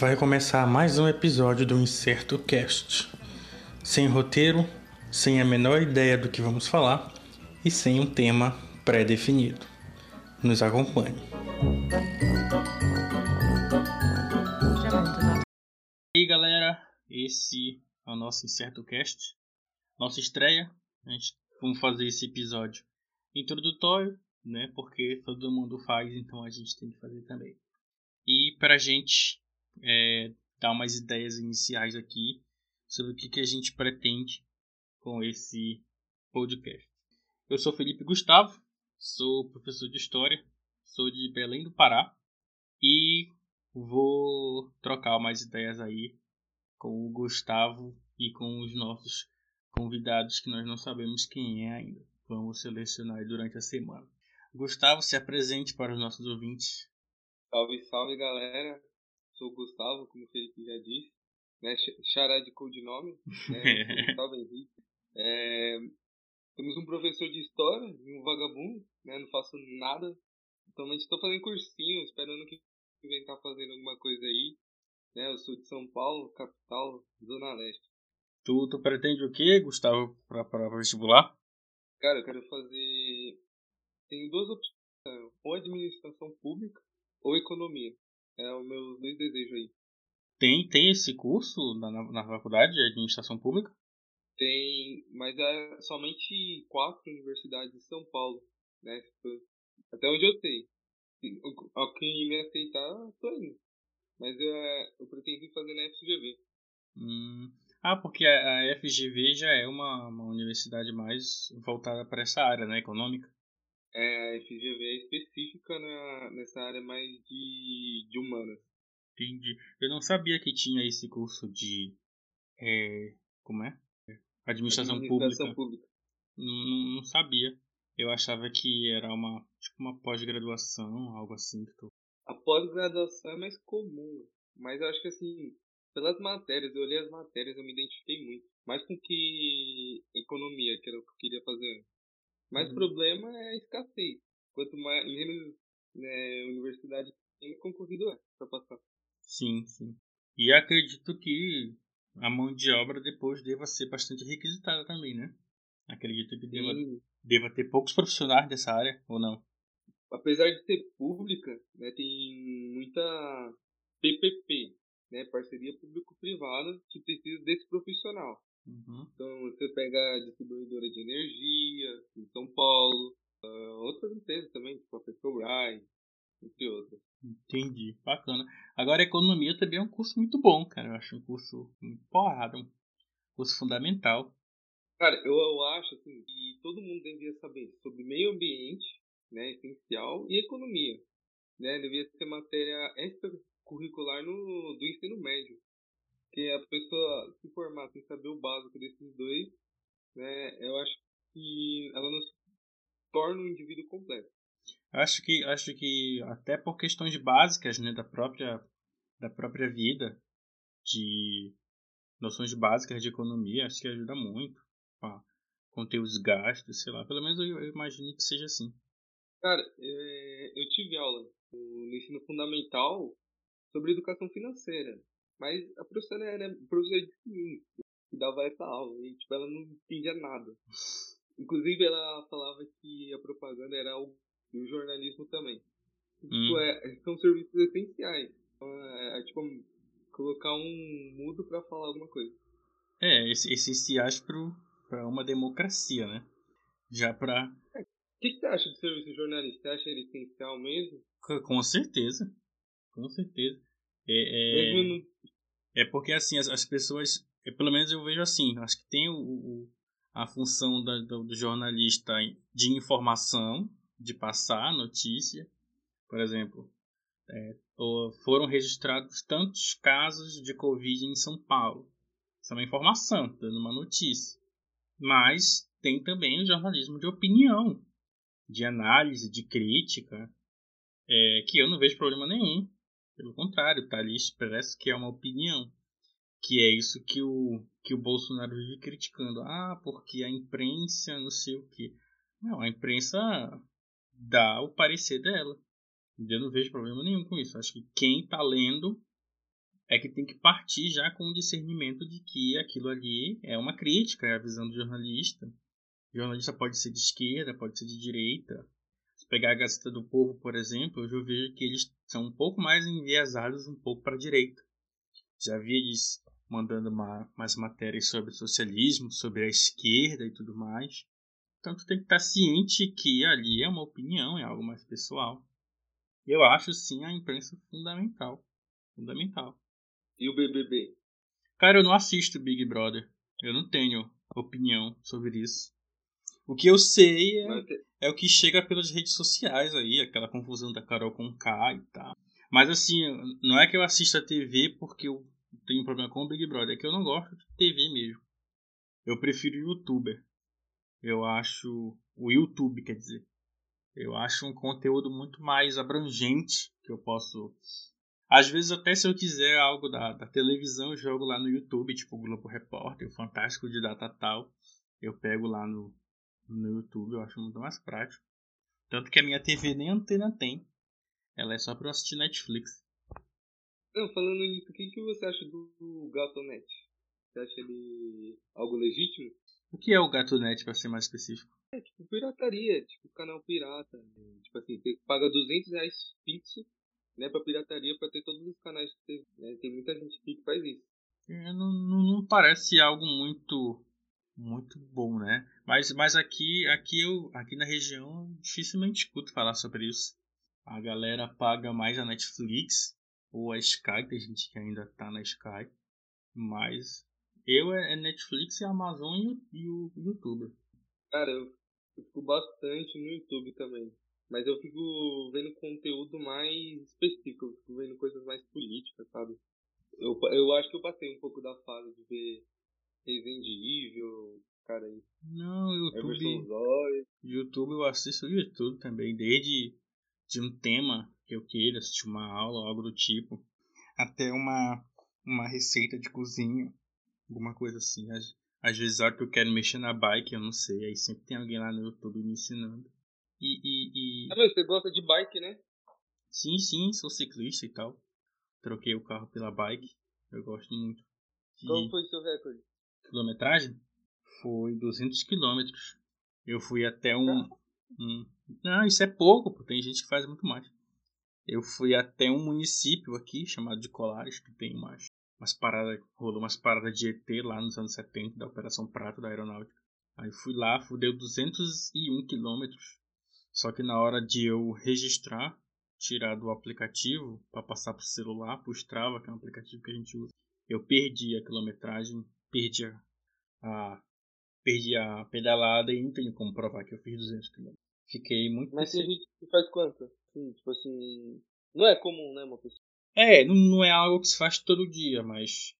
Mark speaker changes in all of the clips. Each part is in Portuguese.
Speaker 1: Vai começar mais um episódio do Incerto Cast. Sem roteiro, sem a menor ideia do que vamos falar e sem um tema pré-definido. Nos acompanhe. E aí galera, esse é o nosso Incerto Cast, nossa estreia. A gente vamos fazer esse episódio introdutório, né? Porque todo mundo faz, então a gente tem que fazer também. E para a gente é, dar umas ideias iniciais aqui sobre o que, que a gente pretende com esse podcast. Eu sou Felipe Gustavo, sou professor de História, sou de Belém do Pará e vou trocar umas ideias aí com o Gustavo e com os nossos convidados que nós não sabemos quem é ainda. Vamos selecionar durante a semana. Gustavo, se apresente para os nossos ouvintes.
Speaker 2: Salve, salve galera! Sou o Gustavo, como o Felipe já disse, né? Xará de codinome, né? Gustavo Henrique. É, temos um professor de história e um vagabundo, né? Não faço nada. Atualmente estou fazendo cursinho, esperando que vem estar fazendo alguma coisa aí. Né? Eu sou de São Paulo, capital, Zona Leste.
Speaker 1: Tu, tu pretende o que, Gustavo, para vestibular?
Speaker 2: Cara, eu quero fazer. Tenho duas opções: ou administração pública ou economia. É o meu dois desejos aí.
Speaker 1: Tem, tem esse curso na, na faculdade de administração pública?
Speaker 2: Tem, mas é somente quatro universidades de São Paulo, né? Até onde eu sei. Ao que me aceitar, tô indo. Mas eu, eu pretendo ir fazer na FGV.
Speaker 1: Hum. Ah, porque a, FGV já é uma, uma universidade mais voltada para essa área, né, econômica?
Speaker 2: É, a FGV é específica na, nessa área mais de, de humanas.
Speaker 1: Entendi. Eu não sabia que tinha esse curso de. É, como é? Administração, Administração pública. pública. Não, não, sabia. Eu achava que era uma tipo uma pós-graduação, algo assim. Que tu...
Speaker 2: A pós-graduação é mais comum, mas eu acho que assim, pelas matérias, eu olhei as matérias, eu me identifiquei muito. Mais com que economia, que era o que eu queria fazer mas uhum. o problema é a escassez. Quanto mais, menos né, universidade tem concorrido é para passar.
Speaker 1: Sim, sim. E acredito que a mão de obra depois deva ser bastante requisitada também, né? Acredito que deva, deva ter poucos profissionais dessa área, ou não?
Speaker 2: Apesar de ser pública, né, tem muita PPP, né, parceria público-privada, que precisa desse profissional. Uhum. Então você pega a distribuidora de energia em São Paulo, uh, outras empresas também, tipo a Petrobras, entre outras.
Speaker 1: Entendi, bacana. Agora, economia também é um curso muito bom, cara. Eu acho um curso muito porrada, um curso fundamental.
Speaker 2: Cara, eu, eu acho assim, que todo mundo devia saber sobre meio ambiente, né, essencial, e economia. Né? Devia ser matéria extracurricular no, do ensino médio que a pessoa se formar sem saber o básico desses dois, né, eu acho que ela não se torna um indivíduo completo.
Speaker 1: Acho que acho que até por questões básicas, né, da própria da própria vida, de noções básicas de economia, acho que ajuda muito a conter os gastos, sei lá, pelo menos eu, eu imagino que seja assim.
Speaker 2: Cara, é, eu tive aula no ensino fundamental sobre educação financeira. Mas a professora era professora de ciência que dava essa aula e tipo, ela não entendia nada. Inclusive ela falava que a propaganda era o, o jornalismo também. Tipo, hum. É, são serviços essenciais. Então, é, é, tipo colocar um mudo para falar alguma coisa.
Speaker 1: É, essenciais para uma democracia, né? Já para.
Speaker 2: O que, que você acha do serviço jornalista? Você acha ele essencial mesmo?
Speaker 1: Com certeza. Com certeza. É, é, é porque assim, as, as pessoas, pelo menos eu vejo assim, acho que tem o, o a função da, do, do, jornalista de informação, de passar a notícia. Por exemplo, é, foram registrados tantos casos de Covid em São Paulo. Isso é uma informação, dando uma notícia. Mas tem também o jornalismo de opinião, de análise, de crítica, é, que eu não vejo problema nenhum pelo contrário, tá ali expresso que é uma opinião. Que é isso que o, que o Bolsonaro vive criticando. Ah, porque a imprensa não sei o que. Não, a imprensa dá o parecer dela. Eu não vejo problema nenhum com isso. Acho que quem está lendo é que tem que partir já com o discernimento de que aquilo ali é uma crítica, é a visão do jornalista. O jornalista pode ser de esquerda, pode ser de direita. Pegar a Gazeta do Povo, por exemplo, eu já vejo que eles são um pouco mais enviesados um pouco para a direita. Já vi eles mandando uma, mais matérias sobre socialismo, sobre a esquerda e tudo mais. Então tu tem que estar ciente que ali é uma opinião, é algo mais pessoal. Eu acho sim a imprensa fundamental. Fundamental.
Speaker 2: E o BBB?
Speaker 1: Cara, eu não assisto Big Brother. Eu não tenho opinião sobre isso. O que eu sei é, é o que chega pelas redes sociais aí, aquela confusão da Carol com K e tal. Mas assim, não é que eu assista a TV porque eu tenho um problema com o Big Brother, é que eu não gosto de TV mesmo. Eu prefiro youtuber. Eu acho. O YouTube, quer dizer. Eu acho um conteúdo muito mais abrangente que eu posso às vezes, até se eu quiser algo da, da televisão, eu jogo lá no YouTube, tipo o Globo Repórter, o Fantástico de Data Tal. Eu pego lá no, no YouTube, eu acho muito mais prático. Tanto que a minha TV nem antena tem. Ela é só pra eu assistir Netflix.
Speaker 2: Não, falando nisso, o que, que você acha do Gatonet? Você acha ele algo legítimo?
Speaker 1: O que é o Gatonet, pra ser mais específico?
Speaker 2: É tipo pirataria, tipo canal pirata. Tipo assim, você paga 200 reais fixo né, para pirataria para ter todos os canais que tem. Né? Tem muita gente que faz isso.
Speaker 1: É, não, não, não, parece algo muito muito bom, né? Mas, mas aqui, aqui, eu, aqui na região dificilmente escuto falar sobre isso. A galera paga mais a Netflix ou a Sky, tem gente que ainda tá na Sky. Mas eu é, é Netflix, a Amazon e o, e YouTube.
Speaker 2: Cara, eu fico bastante no YouTube também. Mas eu fico vendo conteúdo mais específico, eu fico vendo coisas mais políticas, sabe? Eu, eu acho que eu passei um pouco da fase de ver Resident Evil, cara aí.
Speaker 1: Não, YouTube. YouTube eu assisto YouTube também, desde de um tema que eu queira assistir uma aula, algo do tipo, até uma, uma receita de cozinha, alguma coisa assim. Às, às vezes, a hora que eu quero mexer na bike, eu não sei, aí sempre tem alguém lá no YouTube me ensinando. E, e, e...
Speaker 2: Ah, mas você gosta de bike, né?
Speaker 1: Sim, sim, sou ciclista e tal. Troquei o carro pela bike. Eu gosto muito.
Speaker 2: De... Qual foi o seu recorde?
Speaker 1: Quilometragem? Foi 200 quilômetros. Eu fui até um, um... Não, isso é pouco, pô. Tem gente que faz muito mais. Eu fui até um município aqui, chamado de Colares, que tem umas, umas paradas, rolou umas paradas de ET lá nos anos 70, da Operação Prato da Aeronáutica. Aí fui lá, deu 201 quilômetros. Só que na hora de eu registrar, tirar do aplicativo para passar para o celular, para o Strava, que é um aplicativo que a gente usa, eu perdi a quilometragem, perdi a, a perdi a pedalada e não tenho como provar que eu fiz 200 km. Fiquei muito.
Speaker 2: Mas gente que faz quanto? Sim, tipo assim, não é comum, né, uma pessoa.
Speaker 1: É, não, não é algo que se faz todo dia, mas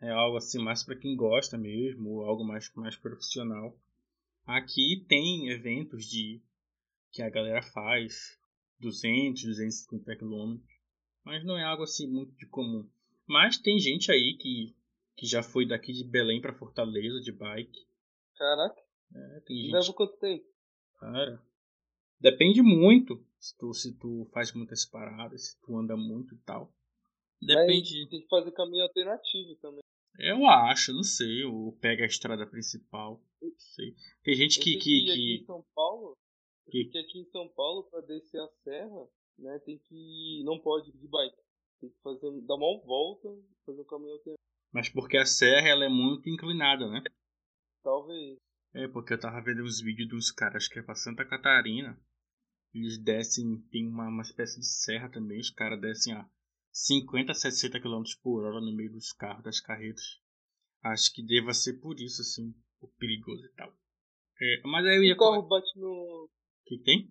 Speaker 1: é algo assim mais para quem gosta mesmo, ou algo mais mais profissional. Aqui tem eventos de que a galera faz 200, 250 quilômetros, mas não é algo assim muito de comum. Mas tem gente aí que, que já foi daqui de Belém para Fortaleza de bike.
Speaker 2: Caraca.
Speaker 1: É, tem gente.
Speaker 2: Leva quanto tempo?
Speaker 1: Cara, depende muito se tu, se tu faz muitas paradas, se tu anda muito e tal. Depende.
Speaker 2: Mas tem que fazer caminho alternativo também.
Speaker 1: Eu acho, não sei. Ou pega a estrada principal. Não sei. Tem gente que. que, que...
Speaker 2: Aqui em São Paulo, porque aqui em São Paulo, para descer a serra, né, tem que. não pode ir de bike. Tem que fazer, dar uma volta, fazer um caminho alternativo.
Speaker 1: Mas porque a serra ela é muito inclinada, né?
Speaker 2: Talvez.
Speaker 1: É, porque eu tava vendo uns vídeos dos caras que é pra Santa Catarina. Eles descem, tem uma, uma espécie de serra também, os caras descem a 50, 60 km por hora no meio dos carros, das carretas. Acho que deva ser por isso, assim, o perigoso e tal. É, mas aí eu ia.
Speaker 2: O carro bate no,
Speaker 1: o que, tem?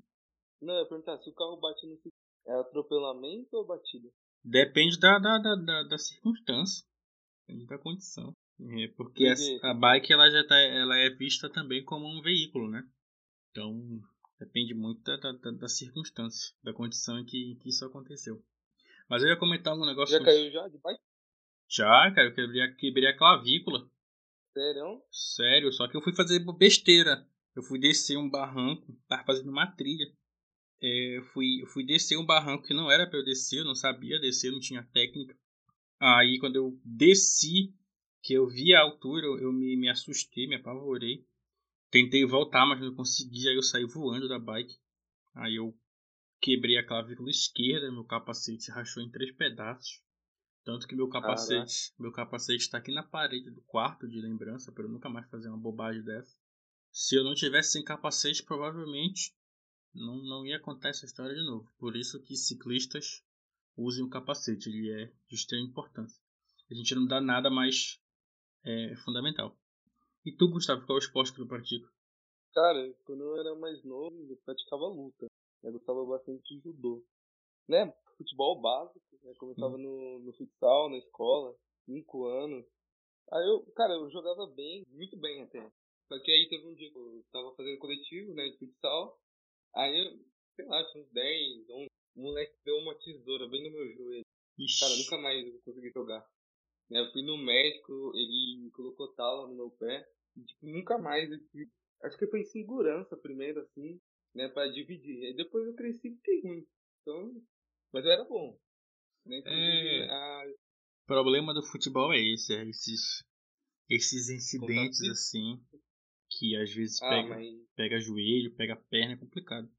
Speaker 2: Não, eu ia perguntar, se o carro bate no é atropelamento ou batida?
Speaker 1: Depende da, da, da, da, da circunstância. Depende da condição. É porque a, a, bike ela já tá, ela é vista também como um veículo, né? Então depende muito da, da, da circunstância, da condição em que, em que isso aconteceu. Mas eu ia comentar um negócio.
Speaker 2: Já caiu já de bike?
Speaker 1: Já, cara, eu quebrei, quebrei a clavícula.
Speaker 2: Sério?
Speaker 1: Sério, só que eu fui fazer besteira. Eu fui descer um barranco, tava fazendo uma trilha. É, eu, fui, eu fui descer um barranco que não era para eu descer, eu não sabia descer, não tinha técnica. Aí quando eu desci, que eu vi a altura, eu, me, me assustei, me apavorei. Tentei voltar, mas não consegui. Aí eu saí voando da bike. Aí eu quebrei a clavícula esquerda, meu capacete rachou em três pedaços. Tanto que meu capacete, meu capacete está aqui na parede do quarto de lembrança para eu nunca mais fazer uma bobagem dessa. Se eu não tivesse sem capacete, provavelmente não, não ia contar essa história de novo. Por isso que ciclistas usem o capacete, ele é de extrema importância. A gente não dá nada mais é, fundamental. E tu, Gustavo, qual é o esporte que tu pratica?
Speaker 2: Cara, quando eu era mais novo, eu praticava luta. Eu gostava bastante de judô. Né? Futebol básico, né? Começava hum. no, no futsal, na escola, cinco anos. Aí eu, cara, eu jogava bem, muito bem até. Só que aí teve um dia que eu tava fazendo coletivo, né, de futsal. Aí eu, sei lá, tinha uns 10, 11. O moleque deu uma tesoura bem no meu joelho. Ixi. Cara, nunca mais eu consegui jogar. Né, eu fui no médico, ele colocou tala no meu pé. E, tipo, nunca mais. Eu, acho que foi segurança primeiro, assim, né, pra dividir. Aí depois eu cresci e fiquei ruim. Então, mas eu era bom. Né?
Speaker 1: É... A... O problema do futebol é esse, é esses, esses incidentes assim que às vezes ah, pega, mas... pega joelho, pega perna, é complicado.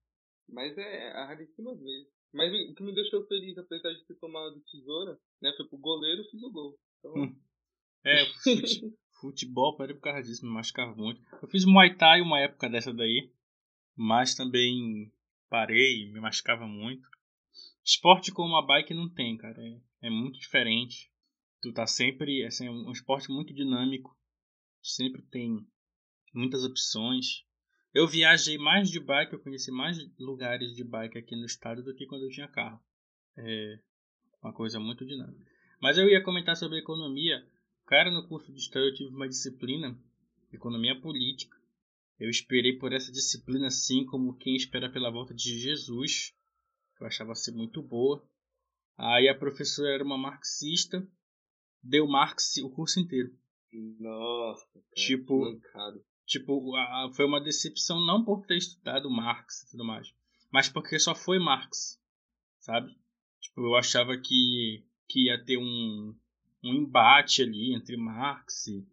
Speaker 2: Mas é a raríssima vez. Mas o que me deixou feliz, apesar de ter tomado tesoura, né? Foi pro goleiro e fiz o gol. Então... Hum.
Speaker 1: É, fute, futebol, parei por causa disso, me machucava muito. Eu fiz Muay Thai uma época dessa daí, mas também parei, me machucava muito. Esporte como a bike não tem, cara. É, é muito diferente. Tu tá sempre. Assim, é um esporte muito dinâmico. Sempre tem muitas opções. Eu viajei mais de bike, eu conheci mais lugares de bike aqui no estado do que quando eu tinha carro. É uma coisa muito dinâmica. Mas eu ia comentar sobre economia. Cara, no curso de história eu tive uma disciplina, economia política. Eu esperei por essa disciplina assim como quem espera pela volta de Jesus. Eu achava ser muito boa. Aí a professora era uma marxista, deu Marx o curso inteiro.
Speaker 2: Nossa, cara,
Speaker 1: tipo, Tipo, a, foi uma decepção não por ter estudado Marx e tudo mais, mas porque só foi Marx, sabe? Tipo, eu achava que, que ia ter um, um embate ali entre Marx e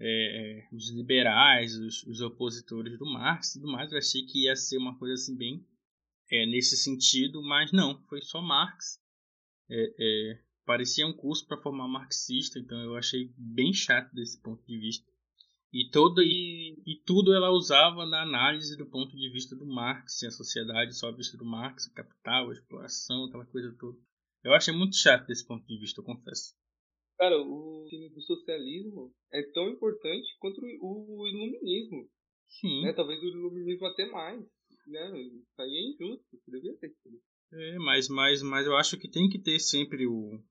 Speaker 1: é, os liberais, os, os, opositores do Marx e tudo mais. Eu achei que ia ser uma coisa assim bem é, nesse sentido, mas não, foi só Marx. É, é parecia um curso para formar marxista, então eu achei bem chato desse ponto de vista. E, todo, e, e tudo ela usava na análise do ponto de vista do Marx, a sociedade só a vista do Marx, o capital, a exploração, aquela coisa toda. Eu achei muito chato desse ponto de vista, eu confesso.
Speaker 2: Cara, o time do socialismo é tão importante quanto o iluminismo. Sim. Né? Talvez o iluminismo até mais. Né? Isso aí é injusto, devia ter
Speaker 1: É, mas, mas, mas eu acho que tem que ter sempre o,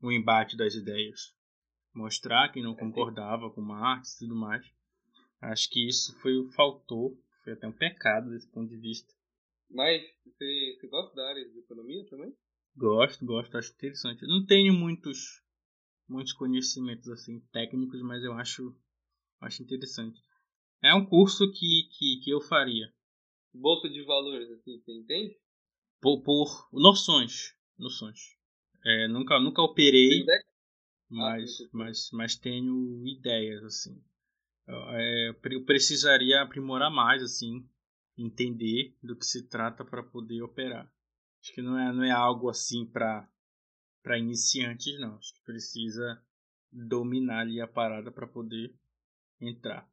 Speaker 1: o embate das ideias mostrar quem não concordava com Marx e tudo mais. Acho que isso foi o faltou, foi até um pecado desse ponto de vista.
Speaker 2: Mas você, você gosta da área de economia também?
Speaker 1: Gosto, gosto, acho interessante. Eu não tenho muitos muitos conhecimentos assim técnicos, mas eu acho acho interessante. É um curso que, que, que eu faria.
Speaker 2: Bolsa de valores, assim, você entende?
Speaker 1: Por, por noções, noções. É, nunca nunca operei. Mas, ah, mas, mas tenho ideias, assim. É, eu precisaria aprimorar mais, assim, entender do que se trata para poder operar. Acho que não é, não é algo assim para para iniciantes, não. Acho que precisa dominar ali a parada para poder entrar.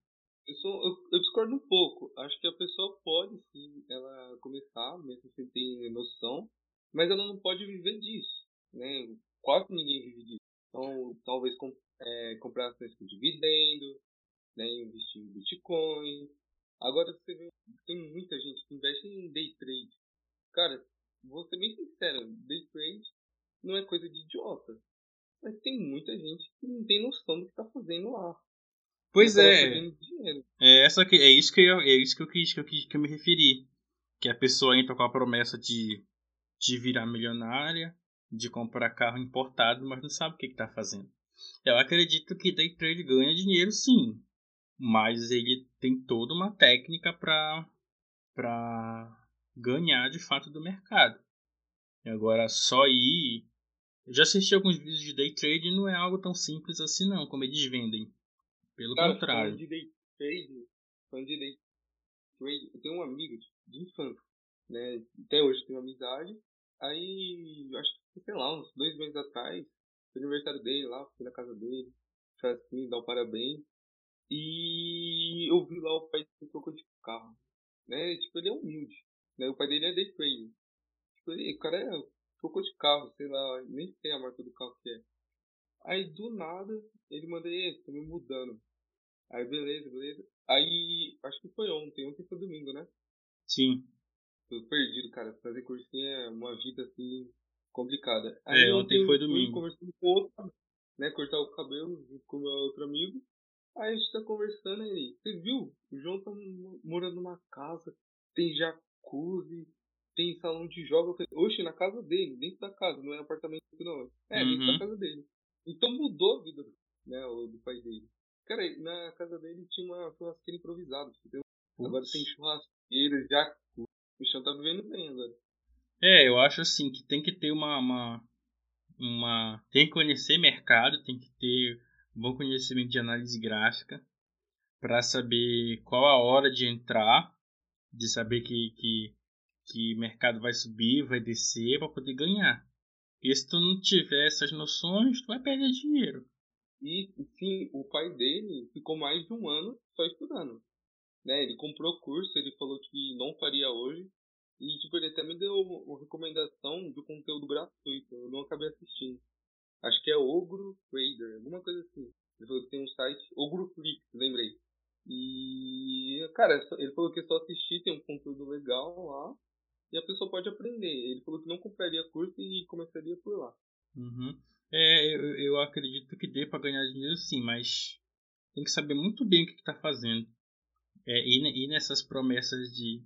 Speaker 2: Eu, sou, eu, eu, discordo um pouco. Acho que a pessoa pode sim ela começar, mesmo sem ter noção, mas ela não pode viver disso. Né? Quase ninguém vive disso. Então, talvez com, é, comprar ações com dividendo, né, investir em Bitcoin. Agora você vê, tem muita gente que investe em day trade. Cara, vou ser bem sincero, day trade não é coisa de idiota. Mas tem muita gente que não tem noção do que está fazendo lá.
Speaker 1: Pois é. É, essa que, é isso que eu, é isso que eu quis, que eu quis que eu me referi. Que a pessoa entra com a promessa de, de virar milionária, de comprar carro importado, mas não sabe o que está fazendo. Eu acredito que day trade ganha dinheiro sim, mas ele tem toda uma técnica para para ganhar de fato do mercado. E agora só ir Eu já assisti alguns vídeos de day trade e não é algo tão simples assim não, como eles vendem. Pelo Cara, contrário.
Speaker 2: De day trade, falando de day trade, eu tenho um amigo de infância, né? Até hoje tenho amizade. Aí, acho que, sei lá, uns dois meses atrás, foi aniversário dele lá, fui na casa dele, assim, dar um parabéns. E eu vi lá o pai dele trocou de carro. Né? Tipo, ele é humilde. Né? O pai dele é day trade. Tipo, ele, o cara é, trocou de carro, sei lá, nem sei a marca do carro que é. Aí do nada ele manda, tô me mudando. Aí beleza, beleza. Aí acho que foi ontem, ontem foi domingo, né?
Speaker 1: Sim.
Speaker 2: Tô perdido, cara. Fazer cursinho é uma vida assim complicada.
Speaker 1: Aí é, ontem foi domingo.
Speaker 2: Conversando com outro, né? Cortar o cabelo junto com o meu outro amigo. Aí a gente tá conversando aí. Você viu? O João tá morando numa casa, tem jacuzzi, tem salão de jogos. Oxe, na casa dele, dentro da casa, não é apartamento não. É, uhum. dentro da casa dele. Então mudou a vida né, do pai dele. Cara, na casa dele tinha uma churrasqueira improvisada, entendeu? Agora tem churrasqueira, jacuzzi. O chão tá vivendo bem agora.
Speaker 1: É, eu acho assim que tem que ter uma, uma, uma. Tem que conhecer mercado, tem que ter bom conhecimento de análise gráfica para saber qual a hora de entrar, de saber que, que, que mercado vai subir, vai descer para poder ganhar. E se tu não tiver essas noções, tu vai perder dinheiro.
Speaker 2: E sim, o pai dele ficou mais de um ano só estudando. Né? Ele comprou curso, ele falou que não faria hoje. E tipo, ele até me deu uma recomendação de conteúdo gratuito. Eu não acabei assistindo. Acho que é Ogro Trader, alguma coisa assim. Ele falou que tem um site, Ogroflix, lembrei. E, cara, ele falou que é só assistir, tem um conteúdo legal lá. E a pessoa pode aprender. Ele falou que não compraria curso e começaria por lá.
Speaker 1: Uhum. É, eu, eu acredito que dê para ganhar dinheiro sim, mas tem que saber muito bem o que está fazendo. É, e, e nessas promessas de,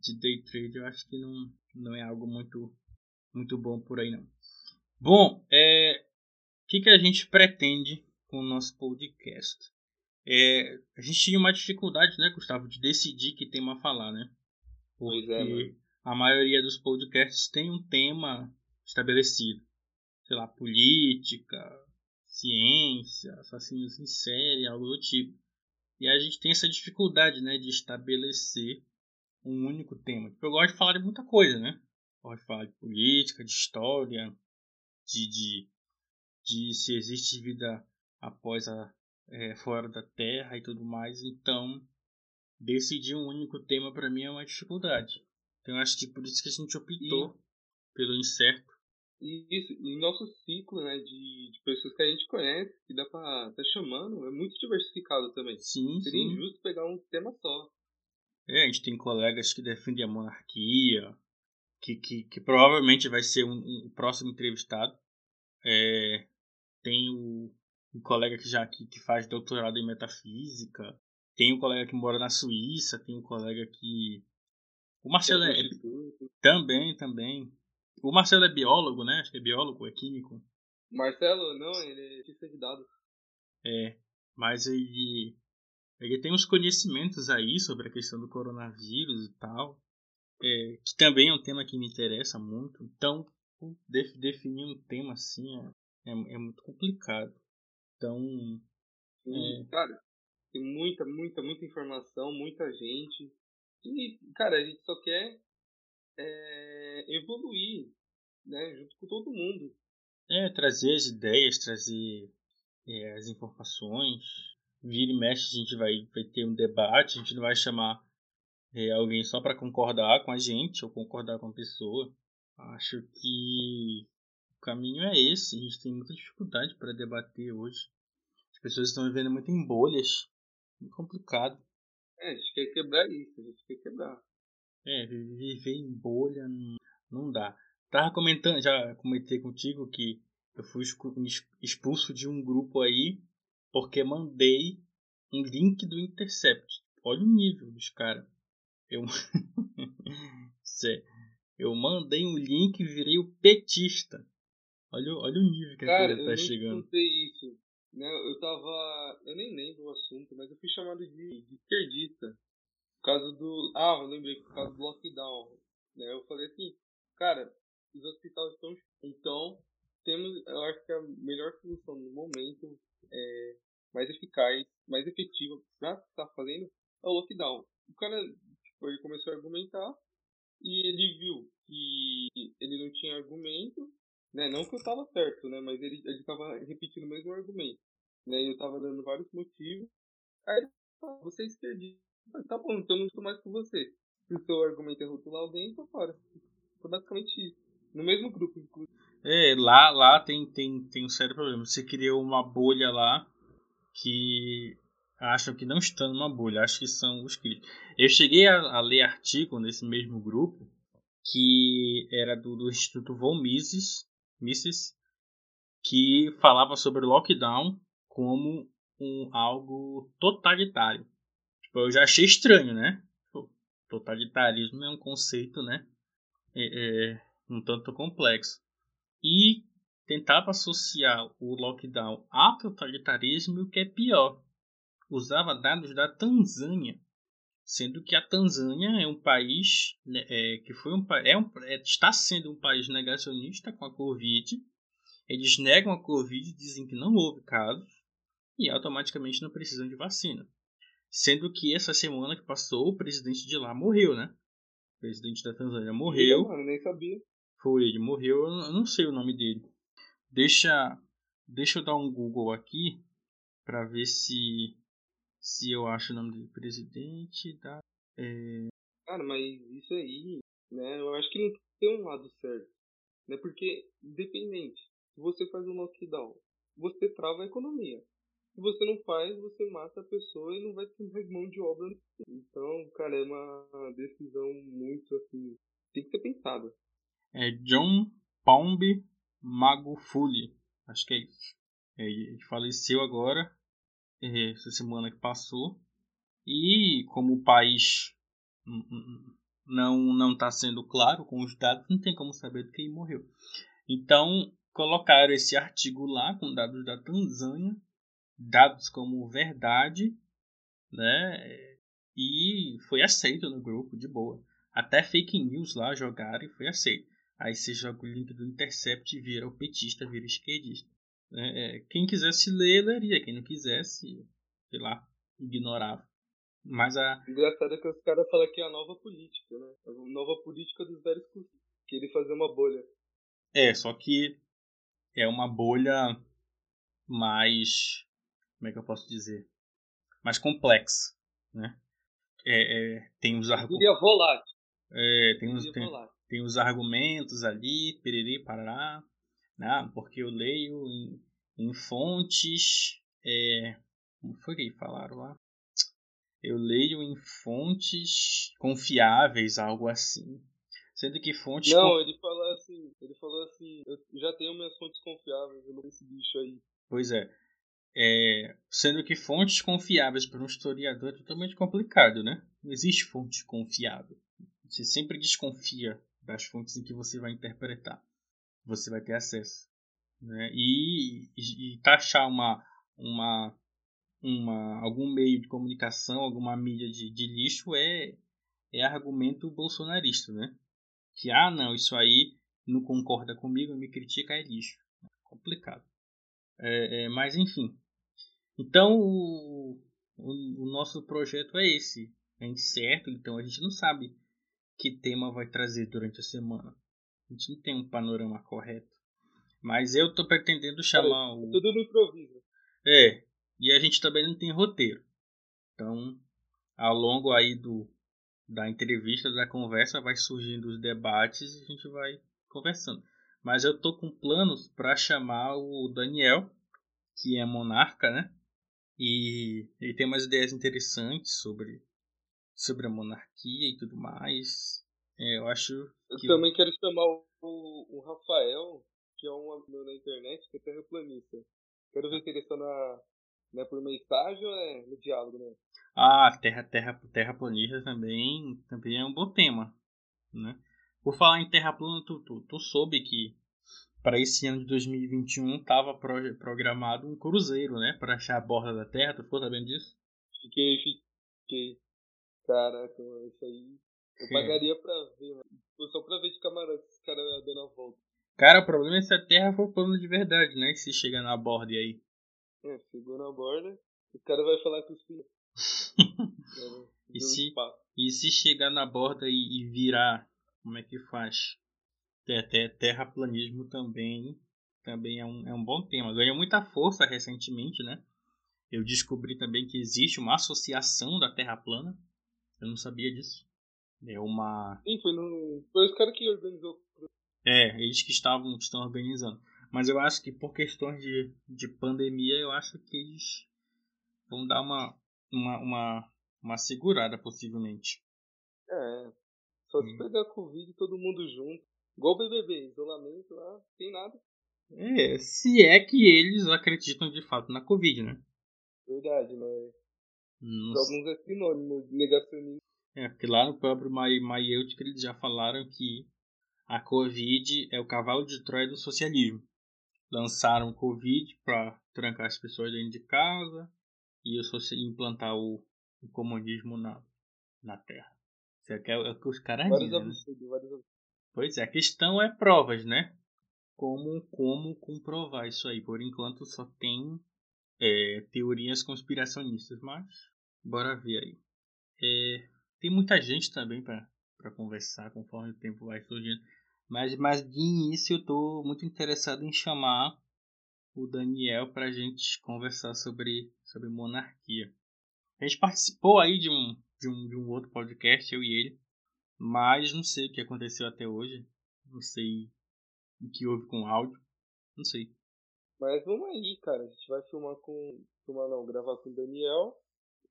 Speaker 1: de day trade eu acho que não, não é algo muito, muito bom por aí não. Bom, é, o que, que a gente pretende com o nosso podcast? É, a gente tinha uma dificuldade, né, Gustavo, de decidir que tema falar, né?
Speaker 2: Porque pois é,
Speaker 1: a maioria dos podcasts tem um tema estabelecido. Sei lá, política, ciência, assassinos em série, algo do tipo. E a gente tem essa dificuldade, né, de estabelecer um único tema. Eu gosto de falar de muita coisa, né? Eu gosto de falar de política, de história, de, de, de se existe vida após a é, fora da Terra e tudo mais. Então, decidir um único tema para mim é uma dificuldade. Então, acho que por isso que a gente optou e, pelo incerto.
Speaker 2: E isso, e nosso ciclo né, de, de pessoas que a gente conhece, que dá pra tá chamando, é muito diversificado também.
Speaker 1: Sim,
Speaker 2: Seria
Speaker 1: sim.
Speaker 2: injusto pegar um tema só.
Speaker 1: É, a gente tem colegas que defendem a monarquia, que, que, que provavelmente vai ser um, um próximo entrevistado. É, tem o, um colega que já que, que faz doutorado em metafísica. Tem um colega que mora na Suíça. Tem um colega que. O Marcelo é, é também, também. O Marcelo é biólogo, né? Acho que é biólogo, é químico.
Speaker 2: Marcelo, não, ele é cientista de dados.
Speaker 1: É, mas ele, ele tem uns conhecimentos aí sobre a questão do coronavírus e tal é, que também é um tema que me interessa muito. Então, definir um tema assim é, é, é muito complicado. Então.
Speaker 2: é... Cara, tem muita, muita, muita informação, muita gente. E, cara, a gente só quer é, evoluir, né, junto com todo mundo.
Speaker 1: É, trazer as ideias, trazer é, as informações. Vira e mexe, a gente vai, vai ter um debate, a gente não vai chamar é, alguém só para concordar com a gente ou concordar com a pessoa. Acho que o caminho é esse. A gente tem muita dificuldade para debater hoje. As pessoas estão vivendo muito em bolhas. Muito complicado.
Speaker 2: É, a gente quer quebrar isso, a gente quer quebrar.
Speaker 1: É, viver em bolha não, não dá. Tava comentando, já comentei contigo que eu fui expulso de um grupo aí porque mandei um link do Intercept. Olha o nível dos caras. Eu, eu mandei um link e virei o petista. Olha, olha o nível que
Speaker 2: Cara,
Speaker 1: a coisa tá chegando.
Speaker 2: Eu não isso. Né? Eu tava. Eu nem lembro o assunto, mas eu fui chamado de, de esquerdista. Por causa do. Ah, eu lembrei, por causa do lockdown. Né? Eu falei assim, cara, os hospitais estão. Então, temos, eu acho que a melhor solução no momento, é, mais eficaz, mais efetiva para estar tá fazendo é o lockdown. O cara tipo, ele começou a argumentar e ele viu que ele não tinha argumento, né? Não que eu estava certo, né? Mas ele ele estava repetindo o mesmo argumento, né? Eu estava dando vários motivos. Aí ele falou, você é esquerdista, tá bom, então eu não estou mais com você. Se o seu argumento é rotular alguém, tô fora. Foi basicamente isso. No mesmo grupo, inclusive.
Speaker 1: É, lá, lá tem, tem, tem um sério problema. Você criou uma bolha lá que acham que não estão numa bolha, acho que são os críticos. Eu cheguei a, a, ler artigo nesse mesmo grupo que era do, do Instituto Von Mises, Mises que falava sobre o lockdown como um algo totalitário. Tipo, eu já achei estranho, né? totalitarismo é um conceito, né? É, é um tanto complexo. E tentava associar o lockdown a totalitarismo, o que é pior. Usava dados da Tanzânia, sendo que a Tanzânia é um país né, é, que foi um, é um, é, está sendo um país negacionista com a Covid. Eles negam a Covid, dizem que não houve casos e automaticamente não precisam de vacina. Sendo que essa semana que passou, o presidente de lá morreu, né? O presidente da Tanzânia morreu.
Speaker 2: Eu, mano, nem sabia.
Speaker 1: Foi, ele morreu, eu não sei o nome dele. Deixa, deixa eu dar um Google aqui para ver se se eu acho o nome dele. Presidente da. É...
Speaker 2: Cara, mas isso aí, né? Eu acho que não tem um lado certo. Né? Porque, independente, se você faz um lockdown, você trava a economia. Se você não faz, você mata a pessoa e não vai ter mais mão de obra. Então, cara, é uma decisão muito assim. Tem que ser pensada
Speaker 1: é John Palmby Magufuli. Acho que é isso. É, ele faleceu agora, é, essa semana que passou. E como o país não não está sendo claro com os dados, não tem como saber do que ele morreu. Então colocaram esse artigo lá com dados da Tanzânia, dados como verdade, né? E foi aceito no grupo de boa. Até fake news lá jogaram e foi aceito. Aí você joga o link do Intercept e vira o petista, vira esquerdista. É, é, quem quisesse ler, leria. Quem não quisesse, sei lá, ignorava. Mas a.
Speaker 2: Engraçado é que os caras falam que é a nova política, né? A nova política dos velhos que ele fazer uma bolha.
Speaker 1: É, só que é uma bolha mais. Como é que eu posso dizer? Mais complexa, né? É, é, tem os
Speaker 2: argumentos. volátil.
Speaker 1: É, tem os, tem, tem os argumentos ali, piriri, parará, né? porque eu leio em, em fontes. É, como foi que falaram lá? Eu leio em fontes confiáveis, algo assim. Sendo que fontes.
Speaker 2: Não, conf... ele falou assim, ele falou assim, eu já tenho minhas fontes confiáveis, eu não esse bicho aí.
Speaker 1: Pois é. é. Sendo que fontes confiáveis para um historiador é totalmente complicado, né? Não existe fonte confiável. Você sempre desconfia das fontes em que você vai interpretar. Você vai ter acesso. Né? E, e, e taxar uma, uma, uma, algum meio de comunicação, alguma mídia de, de lixo é, é argumento bolsonarista. Né? Que, ah, não, isso aí não concorda comigo, me critica, é lixo. É complicado. É, é, mas, enfim. Então, o, o, o nosso projeto é esse. É incerto, então a gente não sabe que tema vai trazer durante a semana. A gente não tem um panorama correto. Mas eu tô pretendendo chamar
Speaker 2: o. Tudo no improviso.
Speaker 1: É. E a gente também não tem roteiro. Então, ao longo aí do da entrevista, da conversa, vai surgindo os debates e a gente vai conversando. Mas eu tô com planos para chamar o Daniel, que é monarca, né? E ele tem umas ideias interessantes sobre sobre a monarquia e tudo mais. É, eu acho.
Speaker 2: Eu também quero chamar o, o, Rafael, que é um amigo na internet, que é terraplanista. Quero ver se ele está na, né, por mensagem ou é no diálogo, né?
Speaker 1: Ah, terra, terra, terraplanista também, também é um bom tema, né? Por falar em terra plana, tu, tu, tu soube que para esse ano de 2021 estava pro, programado um cruzeiro, né? Para achar a borda da Terra, tu ficou sabendo disso?
Speaker 2: Fiquei, fiquei. Caraca, isso aí. Eu Sim. pagaria pra ver, mano. Só pra ver de camarada esse cara dando a volta.
Speaker 1: Cara, o problema é se a Terra for plano de verdade, né? Se chegar na borda e aí.
Speaker 2: É, chegou na borda, o cara vai falar com os filhos.
Speaker 1: e, se, e se chegar na borda e, e virar, como é que faz? Até terraplanismo também, também é um, é um bom tema. Ganhou muita força recentemente, né? Eu descobri também que existe uma associação da Terra plana. Eu não sabia disso. É uma.
Speaker 2: Sim, foi, no... foi os caras que organizou.
Speaker 1: É, eles que estavam estão organizando. Mas eu acho que por questões de, de pandemia, eu acho que eles vão dar uma, uma, uma, uma segurada, possivelmente.
Speaker 2: É. Só se hum. pegar Covid todo mundo junto. Igual o BBB, isolamento lá, sem nada.
Speaker 1: É, se é que eles acreditam de fato na Covid, né?
Speaker 2: Verdade, né? Alguns é sinônimo de negacionismo.
Speaker 1: É, porque lá no próprio Maieutico eles já falaram que a Covid é o cavalo de Troia do socialismo. Lançaram o Covid para trancar as pessoas dentro de casa e implantar o, o comunismo na, na Terra. Isso é, é, o que os caras dizem. Né? Pois é, a questão é provas, né? Como, como comprovar isso aí? Por enquanto só tem é, teorias conspiracionistas, mas bora ver aí. É, tem muita gente também para conversar conforme o tempo vai surgindo. Mas, mas de início eu estou muito interessado em chamar o Daniel para a gente conversar sobre, sobre monarquia. A gente participou aí de um, de, um, de um outro podcast, eu e ele, mas não sei o que aconteceu até hoje. Não sei o que houve com o áudio. Não sei.
Speaker 2: Mas vamos aí, cara. A gente vai filmar com. Filmar não, gravar com o Daniel.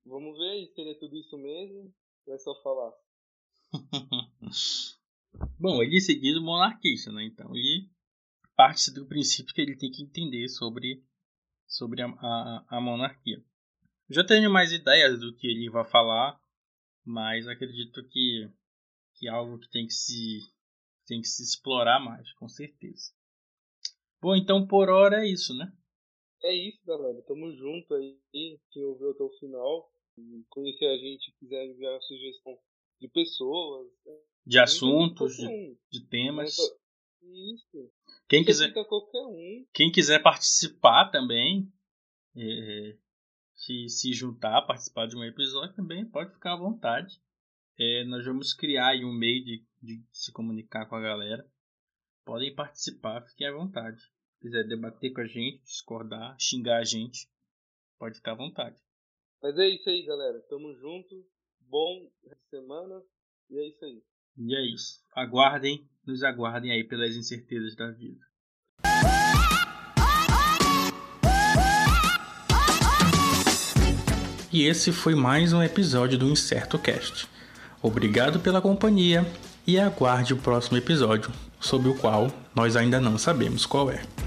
Speaker 2: Vamos ver aí se ele é tudo isso mesmo. Ou é só falar.
Speaker 1: Bom, ele é seguido monarquista, né? Então ele parte do princípio que ele tem que entender sobre, sobre a, a, a monarquia. já tenho mais ideias do que ele vai falar, mas acredito que, que é algo que tem que se tem que se explorar mais, com certeza. Bom, então por hora é isso, né?
Speaker 2: É isso, galera. Tamo junto aí. Quem ouviu até o final, conhecer a gente, quiser enviar sugestão de pessoas,
Speaker 1: de assuntos, de, de, temas.
Speaker 2: Isso.
Speaker 1: Quem quiser,
Speaker 2: um.
Speaker 1: quem quiser participar também, é, se, se juntar, participar de um episódio também, pode ficar à vontade. É, nós vamos criar aí um meio de, de se comunicar com a galera. Podem participar, fiquem à vontade quiser debater com a gente, discordar, xingar a gente, pode ficar à vontade.
Speaker 2: Mas é isso aí, galera. Tamo junto. Bom semana. E é isso aí.
Speaker 1: E é isso. Aguardem, nos aguardem aí pelas incertezas da vida. E esse foi mais um episódio do Incerto Cast. Obrigado pela companhia e aguarde o próximo episódio, sobre o qual nós ainda não sabemos qual é.